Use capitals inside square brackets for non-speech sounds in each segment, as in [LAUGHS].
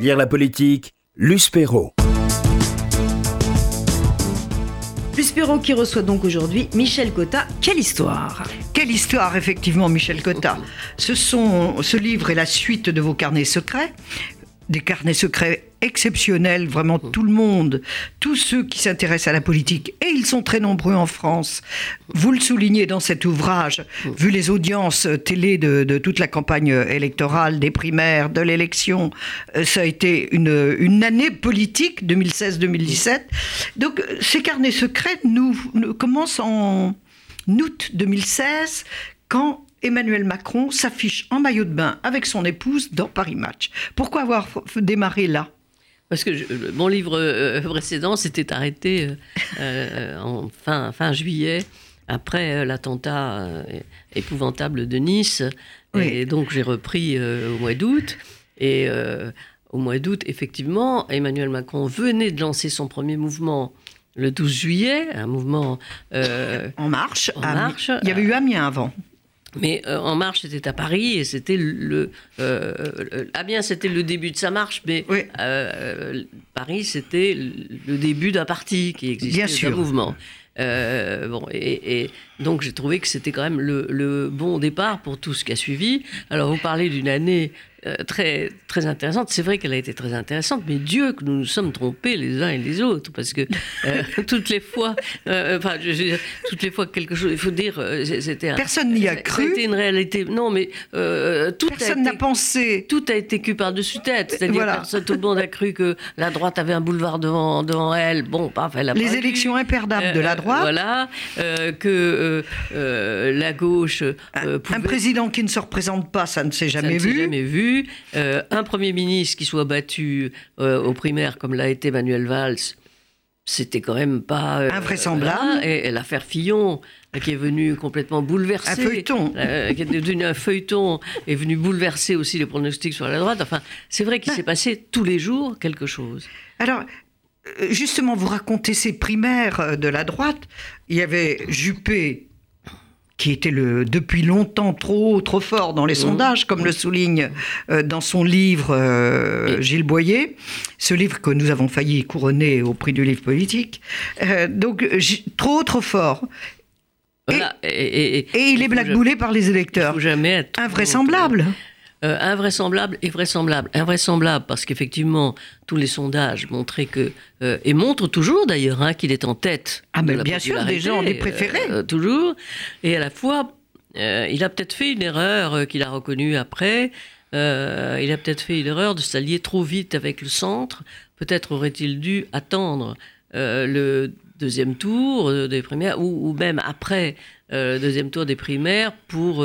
Lire la politique, Luce Perrault. Luce Perrault qui reçoit donc aujourd'hui Michel Cotta. Quelle histoire Quelle histoire, effectivement, Michel Cotta. [LAUGHS] Ce, sont, ce livre est la suite de vos carnets secrets des carnets secrets exceptionnels, vraiment tout le monde, tous ceux qui s'intéressent à la politique, et ils sont très nombreux en France. Vous le soulignez dans cet ouvrage, vu les audiences télé de, toute la campagne électorale, des primaires, de l'élection, euh, ça a été une, une année politique, 2016-2017. Donc ces carnets secrets nous, nous commencent en août 2016, quand Emmanuel Macron s'affiche en maillot de bain avec son épouse dans Paris Match. Pourquoi avoir démarré là? Parce que mon livre euh, précédent s'était arrêté euh, euh, en fin, fin juillet, après l'attentat épouvantable de Nice. Et donc j'ai repris au mois d'août. Et au mois d'août, effectivement, Emmanuel Macron venait de lancer son premier mouvement le 12 juillet, un mouvement... en marche. En marche. Il y avait eu Amiens avant. Mais euh, En Marche, c'était à Paris et c'était le. Euh, ah bien, c'était le début de sa marche, mais euh, Paris, c'était le début d'un parti qui existait, d'un mouvement. bon, et, donc j'ai trouvé que c'était quand même le, le, bon départ pour tout ce qui a suivi. Alors vous parlez d'une année euh, très, très intéressante. C'est vrai qu'elle a été très intéressante, mais Dieu que nous nous sommes trompés les uns et les autres, parce que euh, [LAUGHS] toutes les fois, euh, enfin, je, toutes les fois quelque chose, il faut dire, c'était personne n'y a cru. C'était une réalité. Non, mais tout personne n'a pensé. Tout a été cul par-dessus tête. C'est-à-dire voilà. personne, tout le monde a cru que la droite avait un boulevard devant, devant elle. Bon, pas elle Les élections imperdables de la droite. voilà, que la gauche. Un, un, président qui ne se représente pas, ça ne s'est jamais ça vu. jamais vu. Euh, un Premier ministre qui soit battu euh, aux primaires comme l'a été Manuel Valls, c'était quand même pas... Euh, Invraisemblable. et, l'affaire Fillon, qui est venue complètement bouleverser... Un feuilleton. qui est devenu un feuilleton, est venu bouleverser aussi les pronostics sur la droite. Enfin, c'est vrai qu'il ah. s'est passé tous les jours quelque chose. Alors, justement, vous racontez ces primaires de la droite. Il y avait Juppé qui était le, depuis longtemps trop, trop fort dans les mmh. sondages, comme le souligne euh, dans son livre euh, Gilles Boyer, ce livre que nous avons failli couronner au prix du livre politique. Euh, donc, trop, trop fort. Et, il est blackboulé par les électeurs. jamais être Invraisemblable. Euh, invraisemblable et vraisemblable. Invraisemblable parce qu'effectivement, tous les sondages montraient que, euh, et montrent toujours d'ailleurs, hein, qu'il est en tête. Ah, mais bien sûr, des gens des préférés. Euh, toujours. Et à la fois, il a peut-être fait une erreur qu'il a reconnue après. il a peut-être fait une erreur de s'allier trop vite avec le centre. Peut-être aurait-il dû attendre le deuxième tour des primaires, ou, même après le deuxième tour des primaires, pour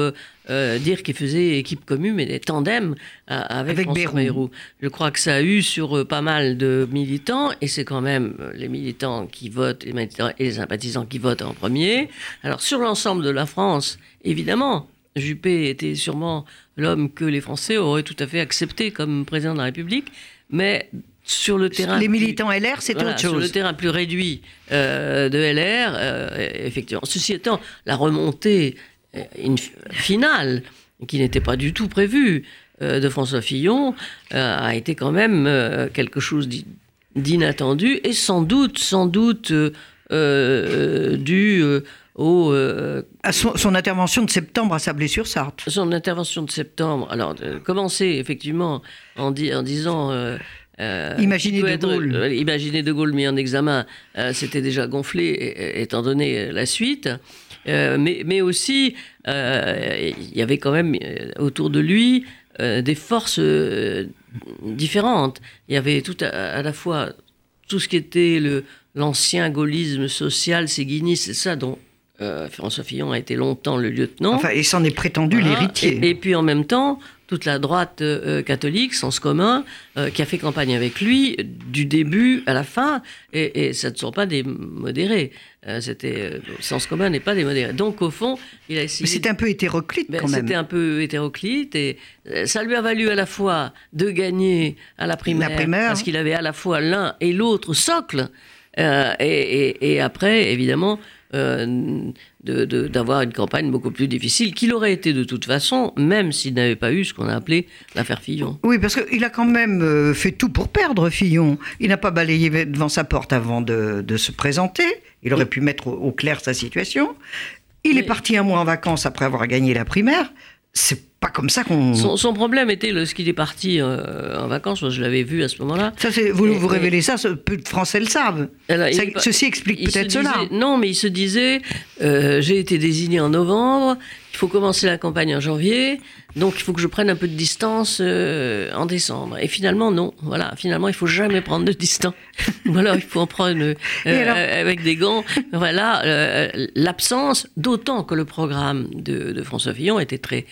euh, dire qu'il faisait équipe commune, mais des tandems euh, avec, avec François Bayrou. Je crois que ça a eu sur euh, pas mal de militants, et c'est quand même les militants qui votent, les militants et les sympathisants qui votent en premier. Alors sur l'ensemble de la France, évidemment, Juppé était sûrement l'homme que les Français auraient tout à fait accepté comme président de la République, mais sur le terrain. Les militants LR, c'est autre chose. Sur le terrain plus réduit de LR, effectivement. Ceci étant, la remontée euh, une finale qui n'était pas du tout prévue euh, de François Fillon euh, a été quand même quelque chose d'inattendu et sans doute, sans doute dû au, à son, intervention de septembre à sa blessure Sartre. Son intervention de septembre, alors commencer effectivement en, en disant imaginez De Gaulle. imaginez De Gaulle mis en examen, c'était déjà gonflé étant donné la suite. Euh, mais, mais, aussi, euh, il y avait quand même euh, autour de lui des forces différentes. Il y avait tout à, la fois tout ce qui était l'ancien gaullisme social, séguiniste, c'est ça dont François Fillon a été longtemps le lieutenant. Enfin, et s'en est prétendu l'héritier. et, puis en même temps, toute la droite euh, catholique, sens commun, euh, qui a fait campagne avec lui du début à la fin, et, ça ne sont pas des modérés. Euh, c'était sens commun n'est pas des modérés. Donc au fond, il a essayé. Mais c'était un peu hétéroclite ben, quand même. C'était un peu hétéroclite et ça lui a valu à la fois de gagner à la primaire, parce qu'il avait à la fois l'un et l'autre socle, et, et, après évidemment euh, d'avoir une campagne beaucoup plus difficile, qu'il aurait été de toute façon, même s'il n'avait pas eu ce qu'on a appelé l'affaire Fillon. Oui, parce qu'il a quand même euh, fait tout pour perdre Fillon. Il n'a pas balayé devant sa porte avant de, de se présenter. Il aurait pu mettre au, au clair sa situation. Il est parti un mois en vacances après avoir gagné la primaire. C'est pas comme ça qu'on. Son, son problème était lorsqu'il est parti euh, en vacances, moi je l'avais vu à ce moment-là. Ça, c'est- vous, Et- vous et- révélez ça, ce- peu de Français le savent. Alors, Ça- il- ceci explique peut-être cela. Non, mais il se disait euh, j'ai été désigné en novembre, il faut commencer la campagne en janvier, donc il faut que je prenne un peu de distance euh, en décembre. Et finalement, non. Voilà, finalement, il faut jamais prendre de distance. [LAUGHS] Ou alors, il faut en prendre alors avec des gants. Voilà, l'absence, d'autant que le programme de, de François Fillon était très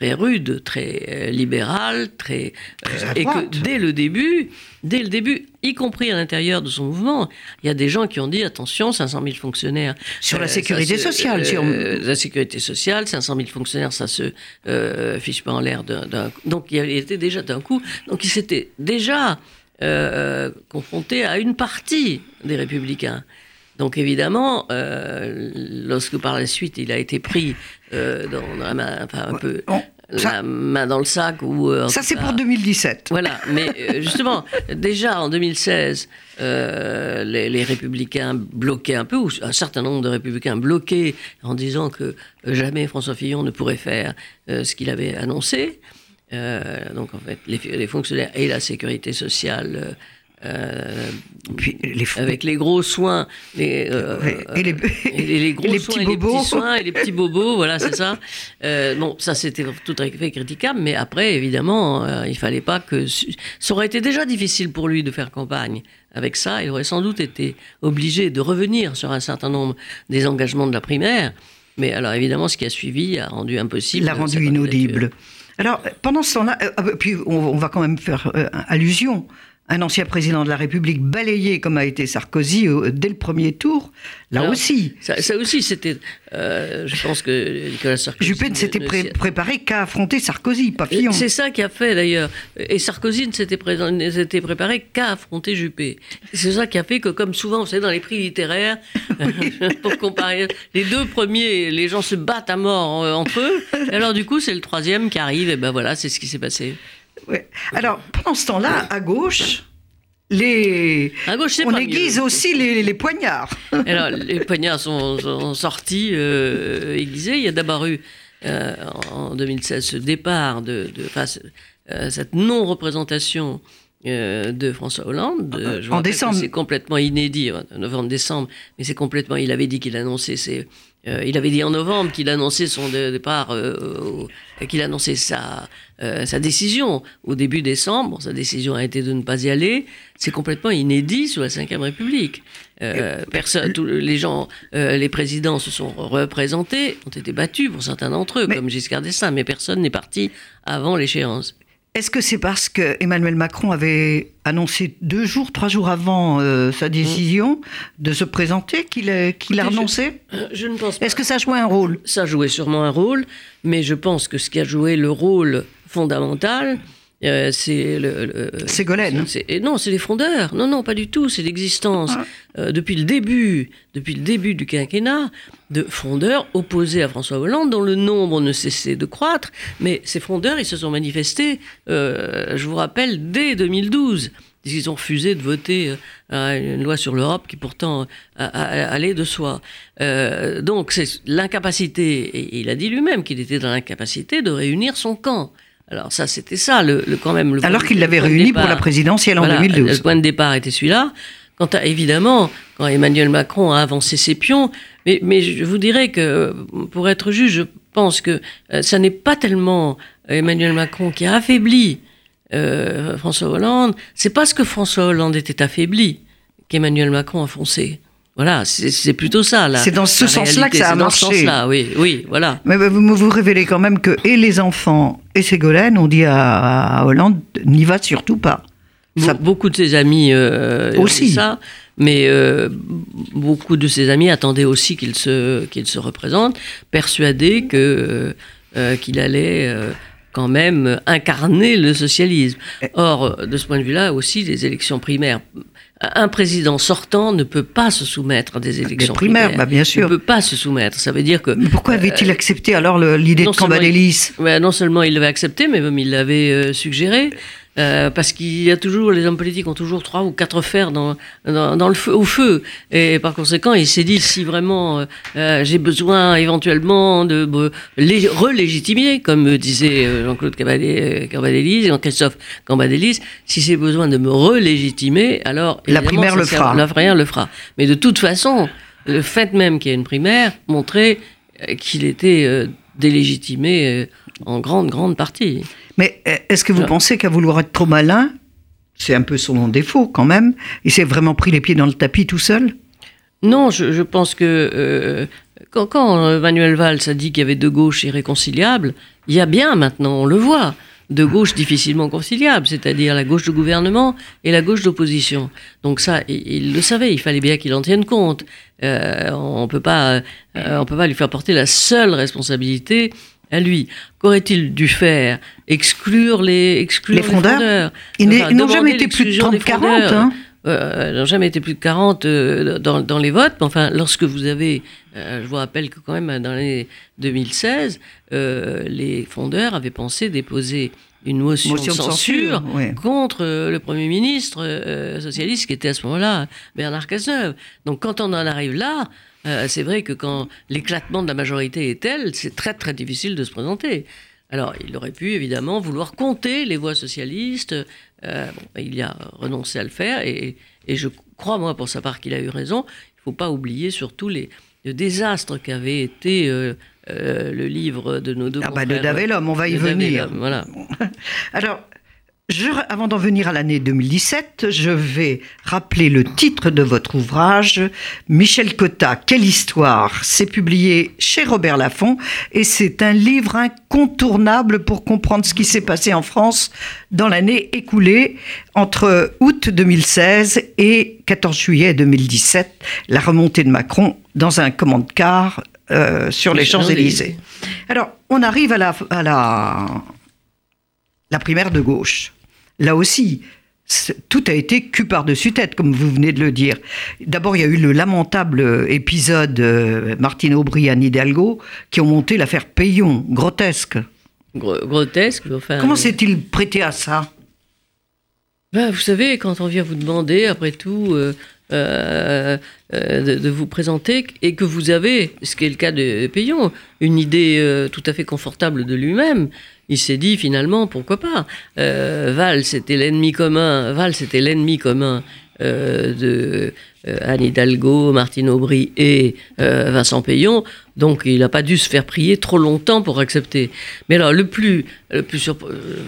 très rude, très euh, libéral, très, Très euh, et que dès le début, dès le début, y compris à l'intérieur de son mouvement, il y a des gens qui ont dit attention, 500 000 fonctionnaires Sur la ça sécurité se- sociale, sur- euh, la sécurité sociale, 500 000 fonctionnaires, ça se euh, fiche pas en l'air d'un. Donc il était déjà d'un coup. Donc il s'était déjà euh, confronté à une partie des républicains. Donc évidemment, euh, lorsque par la suite il a été pris euh, dans la main, enfin un peu Bon, ça- la main dans le sac ou euh, Ça, c'est pour 2017. voilà, mais justement, [LAUGHS] déjà en 2016, euh, les, les républicains bloquaient un peu, ou un certain nombre de républicains bloquaient en disant que jamais François Fillon ne pourrait faire ce qu'il avait annoncé. Donc en fait, les, les fonctionnaires et la sécurité sociale. Euh, Puis les fous- avec les gros soins, les, euh, et les- [LAUGHS] et les, les gros et les soins, petits et les bobos. petits soins et les petits bobos, voilà, c'est ça. [LAUGHS] Euh, bon, ça c'était tout à fait critiquable, mais après, évidemment, euh, il fallait pas que. Ça aurait été déjà difficile pour lui de faire campagne. Avec ça, il aurait sans doute été obligé de revenir sur un certain nombre des engagements de la primaire. Mais alors, évidemment, ce qui a suivi a rendu impossible. Il l'a rendu inaudible. Alors, pendant ce temps-là, ah puis on, va quand même faire allusion. Un ancien président de la République balayé comme a été Sarkozy euh, dès le premier tour, là Alors, aussi. Ça, ça aussi, c'était. euh, je pense que Nicolas Sarkozy. Juppé ne s'était pré- préparé qu'à affronter Sarkozy, pas Fillon. C'est ça qui a fait d'ailleurs. Et Sarkozy ne s'était, préparé qu'à affronter Juppé. C'est ça qui a fait que, comme souvent, vous savez, dans les prix littéraires, [LAUGHS] [LAUGHS] pour comparer, les deux premiers, les gens se battent à mort euh, entre eux. Alors, du coup, c'est le troisième qui arrive, et ben voilà, c'est ce qui s'est passé. Ouais. Alors, pendant ce temps-là, à gauche, les... À gauche, c'est on pas aiguise mieux. aussi les, les poignards. [LAUGHS] Alors, les poignards sont, sont sortis, euh, aiguisés. Il y a d'abord eu, euh, en 2016, ce départ, de, de, enfin, euh, cette non-représentation de François Hollande. de- je En décembre. C'est complètement inédit, euh, novembre-décembre, mais c'est complètement. Il avait dit qu'il annonçait ses. il avait dit en novembre qu'il annonçait son dé- départ, qu'il annonçait sa, euh, sa décision au début décembre. Sa décision a été de ne pas y aller. C'est complètement inédit sous la Ve République. Euh, personne, tous les gens, euh, les présidents se sont représentés, ont été battus pour certains d'entre eux, Mais- comme Giscard d'Estaing, mais personne n'est parti avant l'échéance. Est-ce que c'est parce que Emmanuel Macron avait annoncé deux jours, trois jours avant euh, sa décision de se présenter qu'il a, qu'il a Écoutez, je- renoncé? Euh, Je ne pense pas. Est-ce que ça jouait un rôle? Ça jouait sûrement un rôle, mais je pense que ce qui a joué le rôle fondamental, euh, c'est le, le- Ségolène. c'est- non, c'est les frondeurs. Non, non, pas du tout. C'est l'existence euh, depuis le début, depuis le début du quinquennat, de frondeurs opposés à François Hollande, dont le nombre ne cessait de croître. Mais ces frondeurs, ils se sont manifestés, euh, je vous rappelle, dès 2012. Ils ont refusé de voter euh, une loi sur l'Europe qui pourtant a- allait de soi. Euh, donc c'est l'incapacité, et il a dit lui-même qu'il était dans l'incapacité de réunir son camp. Alors ça, c'était ça, le, le- quand même. Le Alors qu'il l'avait réuni pour la présidentielle en Voilà, 2012. Le point de départ était celui-là. Quant à, évidemment, quand Emmanuel Macron a avancé ses pions, mais, mais je vous dirais que, pour être juge, je pense que euh, ça n'est pas tellement Emmanuel Macron qui a affaibli euh, François Hollande, c'est parce que François Hollande était affaibli qu'Emmanuel Macron a foncé. Voilà, c'est plutôt ça. C'est dans ce sens-là que ça a c'est dans ce marché. sens-là, oui, oui, voilà. Mais vous vous révélez quand même que et les enfants et Ségolène ont dit à, à Hollande n'y va surtout pas. Ça- Beaucoup de ses amis euh, Aussi. ça, mais euh, beaucoup de ses amis attendaient aussi qu'il se, qu'il se représente, persuadés que, euh, qu'il allait euh, quand même incarné le socialisme. Or, de ce point de vue-là aussi, les élections primaires un président sortant ne peut pas se soumettre à des élections des primaires. Bah bien sûr. Il ne peut pas se soumettre. Ça veut dire que. Mais pourquoi avait-il accepté alors l'idée de Cambadélis Non seulement il l'avait accepté, mais même il l'avait euh, suggéré. Euh, parce qu'il y a toujours, les hommes politiques ont toujours trois ou quatre fers dans, dans, le feu, au feu. Et par conséquent, il s'est dit, si vraiment euh, euh, j'ai besoin éventuellement de me relégitimer, comme disait Jean-Claude Cambadélis, Jean-Christophe Cambadélis, si j'ai besoin de me relégitimer, alors... La primaire le fera. La primaire le fera. Mais de toute façon, le fait même qu'il y ait une primaire montrait qu'il était délégitimé en grande, grande partie. Mais euh, est-ce que vous pensez qu'à vouloir être trop malin, c'est un peu son défaut quand même, il s'est vraiment pris les pieds dans le tapis tout seul? Non, je, pense que euh, quand, quand, Manuel Valls a dit qu'il y avait deux gauches irréconciliables, il y a bien maintenant, on le voit, deux gauches difficilement conciliables, c'est-à-dire la gauche de gouvernement et la gauche d'opposition. Donc ça, il, le savait, il fallait bien qu'il en tienne compte. Euh, on on peut pas lui faire porter la seule responsabilité à lui. Qu'aurait-il dû faire? Exclure les, exclure les frondeurs, Ils n'ont jamais été plus de 30-40. Hein euh, n'ont jamais été plus de 40 euh, dans, dans, les votes. Mais enfin, lorsque vous avez, euh, je vous rappelle que quand même dans l'année 2016, euh, les fondeurs avaient pensé déposer une motion, de censure, contre le Premier ministre socialiste qui était à ce moment-là Bernard Cazeneuve. Donc quand on en arrive là, euh, c'est vrai que quand l'éclatement de la majorité est tel, c'est très très difficile de se présenter. Alors, il aurait pu évidemment vouloir compter les voix socialistes. Euh, il y a renoncé à le faire et, je crois, moi, pour sa part, qu'il a eu raison. Il ne faut pas oublier surtout les, le désastre qu'avait été euh, le livre de nos deux ah bah de Davelhomme, on va y venir. Voilà. [LAUGHS] Alors, avant d'en venir à l'année 2017, je vais rappeler le titre de votre ouvrage, Michel Cotta, Quelle histoire? C'est publié chez Robert Laffont et c'est un livre incontournable pour comprendre ce qui s'est passé en France dans l'année écoulée entre août 2016 et 14 juillet 2017, la remontée de Macron dans un commande-car euh, sur les Champs-Élysées. Alors, on arrive à la, à la, la primaire de gauche là aussi, tout a été cul par-dessus tête, comme vous venez de le dire. D'abord, il y a eu le lamentable épisode euh, Martine Aubry et Anne Hidalgo qui ont monté l'affaire Payon, grotesque. grotesque, enfin. Comment s'est-il prêté à ça? Ben, Vous savez, quand on vient vous demander, après tout, euh, euh, de, vous présenter et que vous avez, ce qui est le cas de Payon, une idée tout à fait confortable de lui-même, il s'est dit finalement, pourquoi pas? Euh, Val, c'était l'ennemi commun. Val, c'était l'ennemi commun euh, de euh, Anne Hidalgo, Martine Aubry et Vincent Payon. Donc il n'a pas dû se faire prier trop longtemps pour accepter. Mais alors le plus, le plus,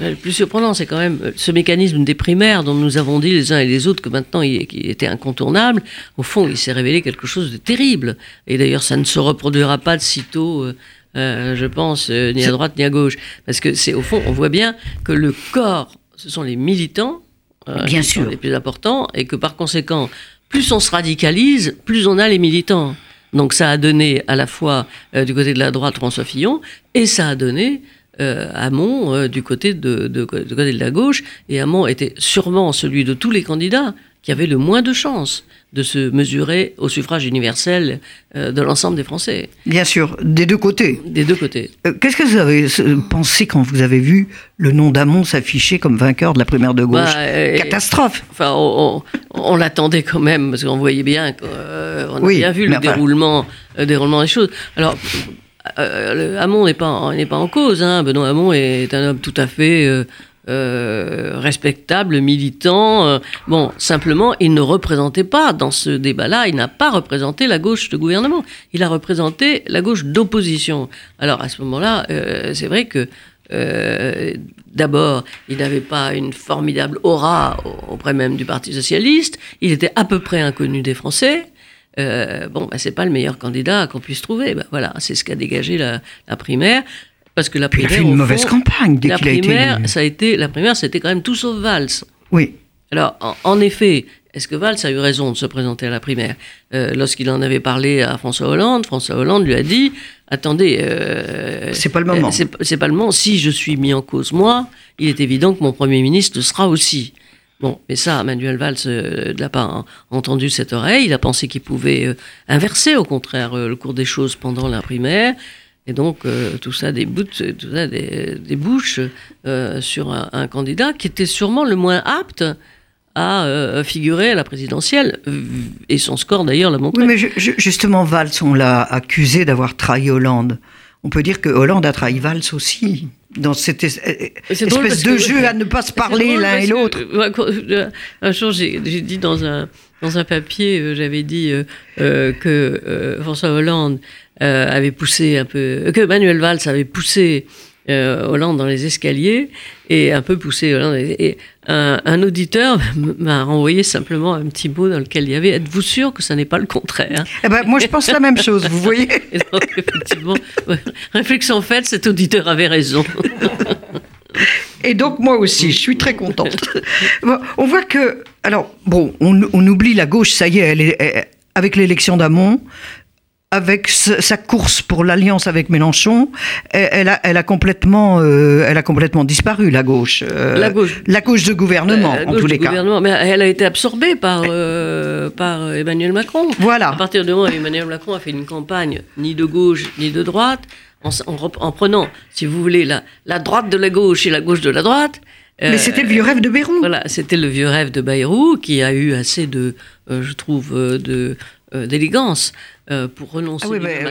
le plus surprenant, c'est quand même ce mécanisme des primaires dont nous avons dit les uns et les autres que maintenant il, était incontournable. Au fond, il s'est révélé quelque chose de terrible. Et d'ailleurs, ça ne se reproduira pas de sitôt euh, je pense, euh, ni à droite ni à gauche. Parce que c'est au fond, on voit bien que le corps, ce sont les militants euh, bien sûr. les plus importants, et que par conséquent, plus on se radicalise, plus on a les militants. Donc ça a donné à la fois du côté de la droite François Fillon, et ça a donné Hamon du, côté de, de, côté de la gauche. Et Hamon était sûrement celui de tous les candidats qui avait le moins de chances de se mesurer au suffrage universel euh, de l'ensemble des Français. Bien sûr, des deux côtés. Des deux côtés. Euh, qu'est-ce que vous avez euh, pensé quand vous avez vu le nom d'Amon s'afficher comme vainqueur de la primaire de gauche bah, Catastrophe Enfin, on, l'attendait quand même, parce qu'on voyait bien, qu'on a bien vu le déroulement, déroulement des choses. Alors, Hamon n'est pas, pas en cause. Hein. Benoît Hamon est un homme tout à fait euh, respectable, militant. Euh, bon, simplement, il ne représentait pas, dans ce débat-là, il n'a pas représenté la gauche de gouvernement. Il a représenté la gauche d'opposition. Alors, à ce moment-là, euh, c'est vrai que D'abord, il n'avait pas une formidable aura auprès même du Parti socialiste. Il était à peu près inconnu des Français. bon, ben, c'est pas le meilleur candidat qu'on puisse trouver. Ben, voilà, c'est ce qu'a dégagé la, primaire. Parce que la primaire, il a fait une mauvaise campagne dès la qu'il a primaire, été ça a été La primaire, c'était quand même tout sauf Valls. Oui. Alors, en, effet, est-ce que Valls a eu raison de se présenter à la primaire? Euh, Lorsqu'il en avait parlé à François Hollande, François Hollande lui a dit Attendez, euh, c'est pas le moment. euh, c'est pas le moment. Si je suis mis en cause, moi, il est évident que mon Premier ministre le sera aussi. Bon, mais ça, Manuel Valls ne l'a pas en- entendu cette oreille. Il a pensé qu'il pouvait inverser, au contraire, le cours des choses pendant la primaire. Et donc, euh, tout ça débouche, tout ça dé- débouche euh, sur un, un candidat qui était sûrement le moins apte à euh, figurer à la présidentielle. Euh, Et son score, d'ailleurs, l'a montré. Oui, mais ju- ju- justement, Valls, on l'a accusé d'avoir trahi Hollande. On peut dire que Hollande a trahi Valls aussi, dans cette espèce de que- jeu [LAUGHS] à ne pas se parler l'un et l'autre. euh, [LAUGHS] euh, un jour, j'ai dit dans un, dans un papier, euh, j'avais dit euh, euh, que François Hollande avait poussé un peu, que Manuel Valls avait poussé euh, Hollande dans les escaliers et un peu poussé Hollande. Et, un, un auditeur [LAUGHS] m'a renvoyé simplement un petit mot dans lequel il y avait Êtes-vous sûr que ça n'est pas le contraire Eh ben, moi, je pense la même chose, vous voyez. [LAUGHS] Et donc, effectivement, [LAUGHS] réflexion faite, cet auditeur avait raison. Et donc moi aussi, je suis très contente. [LAUGHS] On voit que, alors bon, on, on oublie la gauche, ça y est, elle est elle- avec l'élection d'Amont, avec sa course pour l'alliance avec Mélenchon, elle, a, elle a complètement, euh, elle a complètement disparu la gauche. Euh, La gauche. la gauche de gouvernement Euh, en gauche tous les cas. gouvernement. Mais elle a été absorbée par, euh, par Emmanuel Macron. À Voilà. partir du moment où Emmanuel Macron a fait une campagne ni de gauche ni de droite, en, prenant, si vous voulez, la, la droite de la gauche et la gauche de la droite. Mais euh, c'était le vieux rêve de Bérou. Voilà, c'était le vieux rêve de Bayrou qui a eu assez de, euh, je trouve, euh, de euh, d'élégance pour renoncer Ah oui, mais,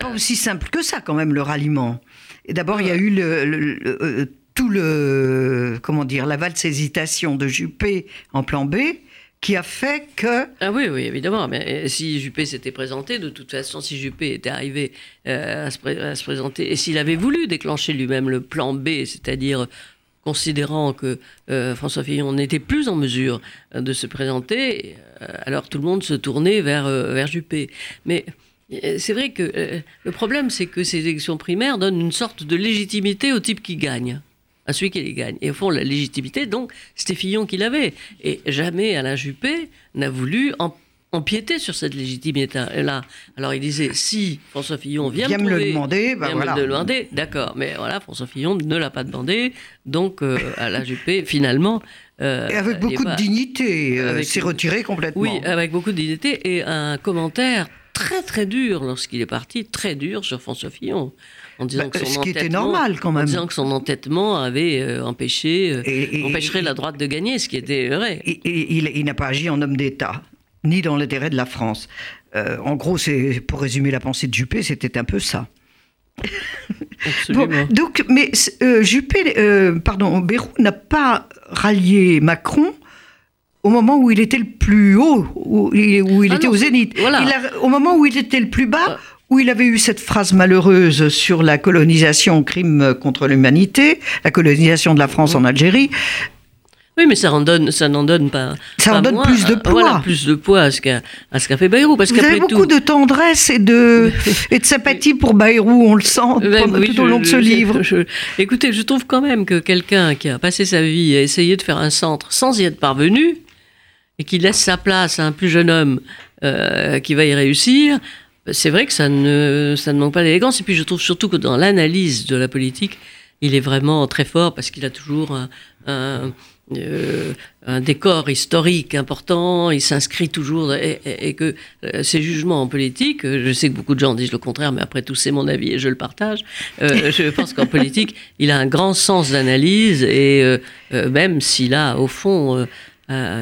pas aussi simple que ça quand même le ralliement. Et d'abord il y a eu le, le- le- tout le comment dire la valse hésitation de Juppé en plan B qui a fait que Ah oui, oui, évidemment. Mais euh, si Juppé s'était présenté, de toute façon, si Juppé était arrivé euh, à, se présenter, et s'il avait voulu déclencher lui-même le plan B, c'est-à-dire considérant que euh, François Fillon n'était plus en mesure de se présenter, alors tout le monde se tournait vers, vers Juppé. Mais c'est vrai que le problème, c'est que ces élections primaires donnent une sorte de légitimité au type qui gagne à celui qui les gagne. Et au fond, la légitimité, donc, c'était Fillon qui l'avait. Et jamais Alain Juppé n'a voulu em- empiéter sur cette légitimité-là. Alors il disait, si François Fillon vient, me le demander, bah vient voilà. me le demander, d'accord. Mais voilà, François Fillon ne l'a pas demandé. Donc, euh, Alain Juppé, finalement... euh, et avec est beaucoup pas- de dignité euh, s'est retiré complètement. oui, avec beaucoup de dignité et un commentaire très très dur lorsqu'il est parti, très dur sur François Fillon, en disant Bah, que son ce qui était normal, quand en même. disant que son entêtement avait euh, empêché, euh, Et- et- empêcherait la droite de gagner, ce qui était vrai. Et- et il, il n'a pas agi en homme d'État, ni dans l'intérêt de la France. Euh, en gros, c'est pour résumer la pensée de Juppé, c'était un peu ça. Absolument. Bon, donc, mais euh, Juppé, euh, pardon, Bayrou n'a pas rallié Macron au moment où il était le plus haut, où il, où il Ah était non, au zénith. voilà. Il a- au moment où il était le plus bas. Où il avait eu cette phrase malheureuse sur la colonisation, crime contre l'humanité, la colonisation de la France en Algérie. Oui, mais ça en donne, ça n'en donne pas. Ça en donne moins, plus de euh, poids. Voilà, plus de poids à ce qu'a fait Bayrou, parce Vous avez beaucoup tout. de tendresse et de, [LAUGHS] et de sympathie pour Bayrou, on le sent Ben pendant- oui, tout au long de ce je- livre. je- écoutez, je trouve quand même que quelqu'un qui a passé sa vie à essayer de faire un centre sans y être parvenu, et qui laisse sa place à un plus jeune homme euh, qui va y réussir, c'est vrai que ça ne, ça ne manque pas d'élégance. Et puis je trouve surtout que dans l'analyse de la politique, il est vraiment très fort parce qu'il a toujours un, un, euh, un décor historique important, il s'inscrit toujours, et, et- et que euh, ses jugements en politique, euh, je sais que beaucoup de gens disent le contraire, mais après tout c'est mon avis et je le partage, euh, [LAUGHS] je pense qu'en politique, il a un grand sens d'analyse et même s'il a au fond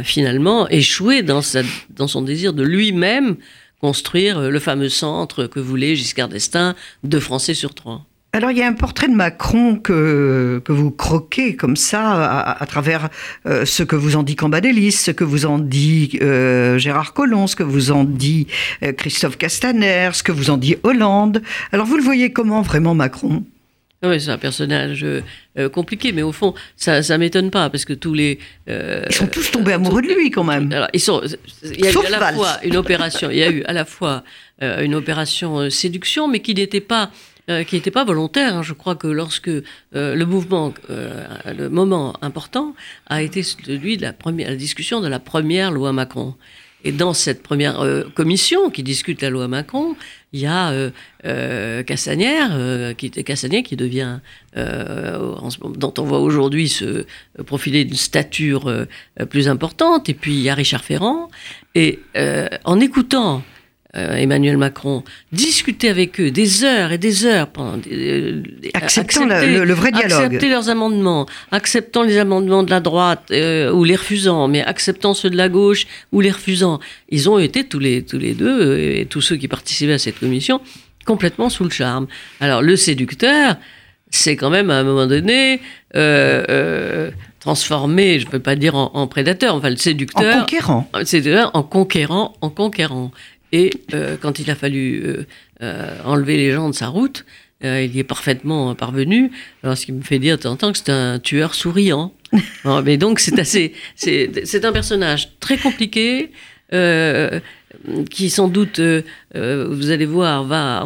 finalement échoué dans, sa, dans son désir de lui-même construire euh, le fameux centre que voulait Giscard d'Estaing, deux Français sur trois. Alors, il y a un portrait de Macron que, vous croquez comme ça, à, travers euh, ce que vous en dit Cambadélis, ce que vous en dit euh, Gérard Collomb, ce que vous en dit Christophe Castaner, ce que vous en dit Hollande. Alors, vous le voyez comment vraiment Macron? Oui, c'est un personnage euh, euh, compliqué, mais au fond, ça ça m'étonne pas, parce que tous les... euh, Ils sont tous tombés amoureux de lui quand même. Alors, ils sont, il y a Sauf eu à la Valls. fois une opération, il y a eu à la fois euh, une opération euh, séduction, mais qui n'était pas qui n'était pas volontaire. Hein. Je crois que lorsque le mouvement, le moment important a été celui de la, première, la discussion de la première loi Macron. Et dans cette première commission qui discute la loi Macron, il y a euh, euh, Cassanière, euh, qui, Cassanière qui devient, dont on voit aujourd'hui se profiler d'une stature plus importante, et puis il y a Richard Ferrand. Et en écoutant euh, Emmanuel Macron, discuter avec eux des heures et des heures, pendant, euh, acceptant le, vrai dialogue. Accepter leurs amendements, acceptant les amendements de la droite euh, ou les refusant, mais acceptant ceux de la gauche ou les refusant. Ils ont été tous les, tous les deux, et tous ceux qui participaient à cette commission, complètement sous le charme. Alors le séducteur, c'est quand même à un moment donné transformé, je ne peux pas dire en, prédateur, enfin le séducteur. En conquérant. En conquérant, en conquérant. Et euh, quand il a fallu euh, euh, enlever les gens de sa route, il y est parfaitement parvenu. Alors, ce qui me fait dire de temps en temps que c'est un tueur souriant. [LAUGHS] mais donc, c'est assez. C'est un personnage très compliqué. qui sans doute, vous allez voir, va,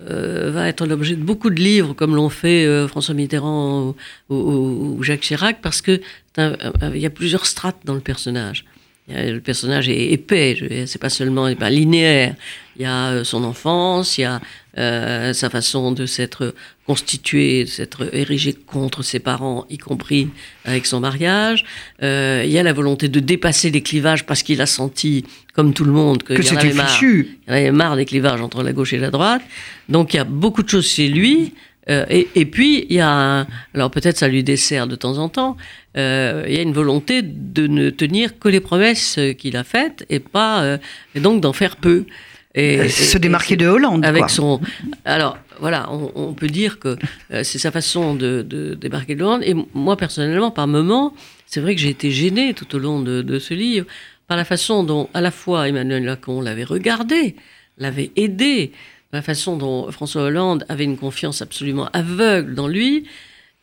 va être l'objet de beaucoup de livres, comme l'ont fait François Mitterrand ou, Jacques Chirac, parce qu'il y a plusieurs strates dans le personnage. Le personnage est épais, c'est pas seulement pas linéaire. Il y a euh, son enfance, il y a euh, sa façon de s'être constitué, de s'être érigé contre ses parents, y compris avec son mariage. Euh, il y a la volonté de dépasser les clivages parce qu'il a senti, comme tout le monde, que c'était fichu. Il avait marre des clivages entre la gauche et la droite. Donc il y a beaucoup de choses chez lui. Euh, et, puis, il y a, alors peut-être ça lui dessert de temps en temps, euh, il y a une volonté de ne tenir que les promesses qu'il a faites et pas, euh, et donc d'en faire peu. Et, se démarquer de Hollande. Avec son, alors voilà, on, peut dire que c'est sa façon de, démarquer de Hollande. Et moi personnellement, par moments, c'est vrai que j'ai été gêné tout au long de, de ce livre par la façon dont à la fois Emmanuel Macron l'avait regardé, l'avait aidé, la façon dont François Hollande avait une confiance absolument aveugle dans lui,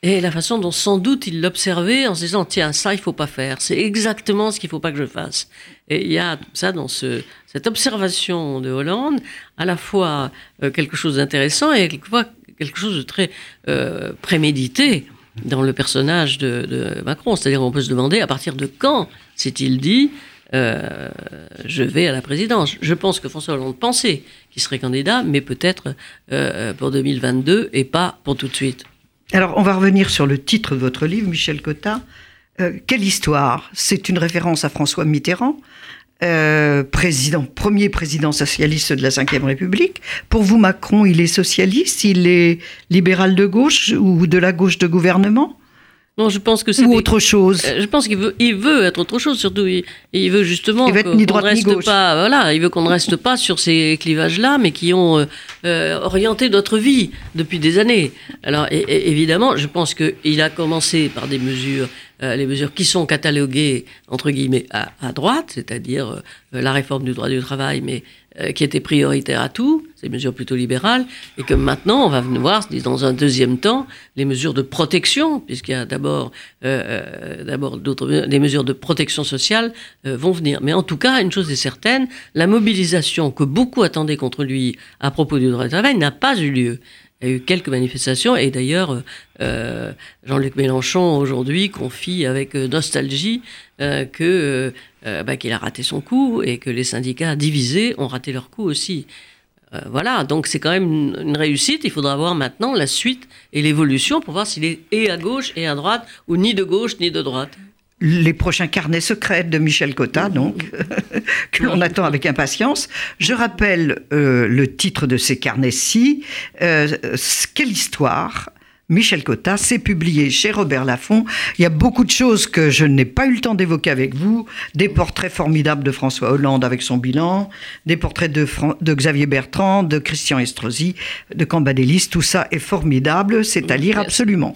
et la façon dont sans doute il l'observait en se disant tiens ça il faut pas faire. C'est exactement ce qu'il faut pas que je fasse. Et il y a ça dans ce, cette observation de Hollande à la fois euh, quelque chose d'intéressant et quelquefois quelque chose de très euh, prémédité dans le personnage de, de Macron. C'est-à-dire on peut se demander à partir de quand s'est-il dit euh, je vais à la présidence. Je pense que François Hollande pensait qu'il serait candidat, mais peut-être euh, pour 2022 et pas pour tout de suite. Alors, on va revenir sur le titre de votre livre, Michel Cotta. Euh, quelle histoire? C'est une référence à François Mitterrand, président, premier président socialiste de la Ve République. Pour vous, Macron, il est socialiste, il est libéral de gauche ou de la gauche de gouvernement? Non, je pense que c'est. Ou autre chose. Euh, je pense qu'il veut, il veut être autre chose, surtout. Il, veut justement. qu'on ne reste pas. Voilà, il veut qu'on ne reste pas sur ces clivages-là, mais qui ont euh, euh, orienté notre vie depuis des années. Alors, évidemment, je pense qu'il a commencé par des mesures, les mesures qui sont cataloguées, entre guillemets, à, à droite, c'est-à-dire la réforme du droit du travail, mais euh, qui était prioritaire à tout, ces mesures plutôt libérales, et que maintenant on va voir, dans un deuxième temps, les mesures de protection, puisqu'il y a d'abord, euh, euh, d'abord d'autres, les mesures de protection sociale vont venir. Mais en tout cas, une chose est certaine, la mobilisation que beaucoup attendaient contre lui à propos du droit du travail n'a pas eu lieu. Il y a eu quelques manifestations et d'ailleurs Jean-Luc Mélenchon aujourd'hui confie avec nostalgie que euh, bah, qu'il a raté son coup et que les syndicats divisés ont raté leur coup aussi. Euh, voilà, donc c'est quand même une, réussite. Il faudra voir maintenant la suite et l'évolution pour voir s'il est à gauche et à droite ou ni de gauche ni de droite. Les prochains carnets secrets de Michel Cotta, donc, [LAUGHS] que l'on attend avec impatience. Je rappelle euh, le titre de ces carnets-ci. quelle histoire Michel Cotta, c'est publié chez Robert Laffont. Il y a beaucoup de choses que je n'ai pas eu le temps d'évoquer avec vous. Des portraits formidables de François Hollande avec son bilan, des portraits de, de Xavier Bertrand, de Christian Estrosi, de Cambadélis. Tout ça est formidable, c'est à lire absolument.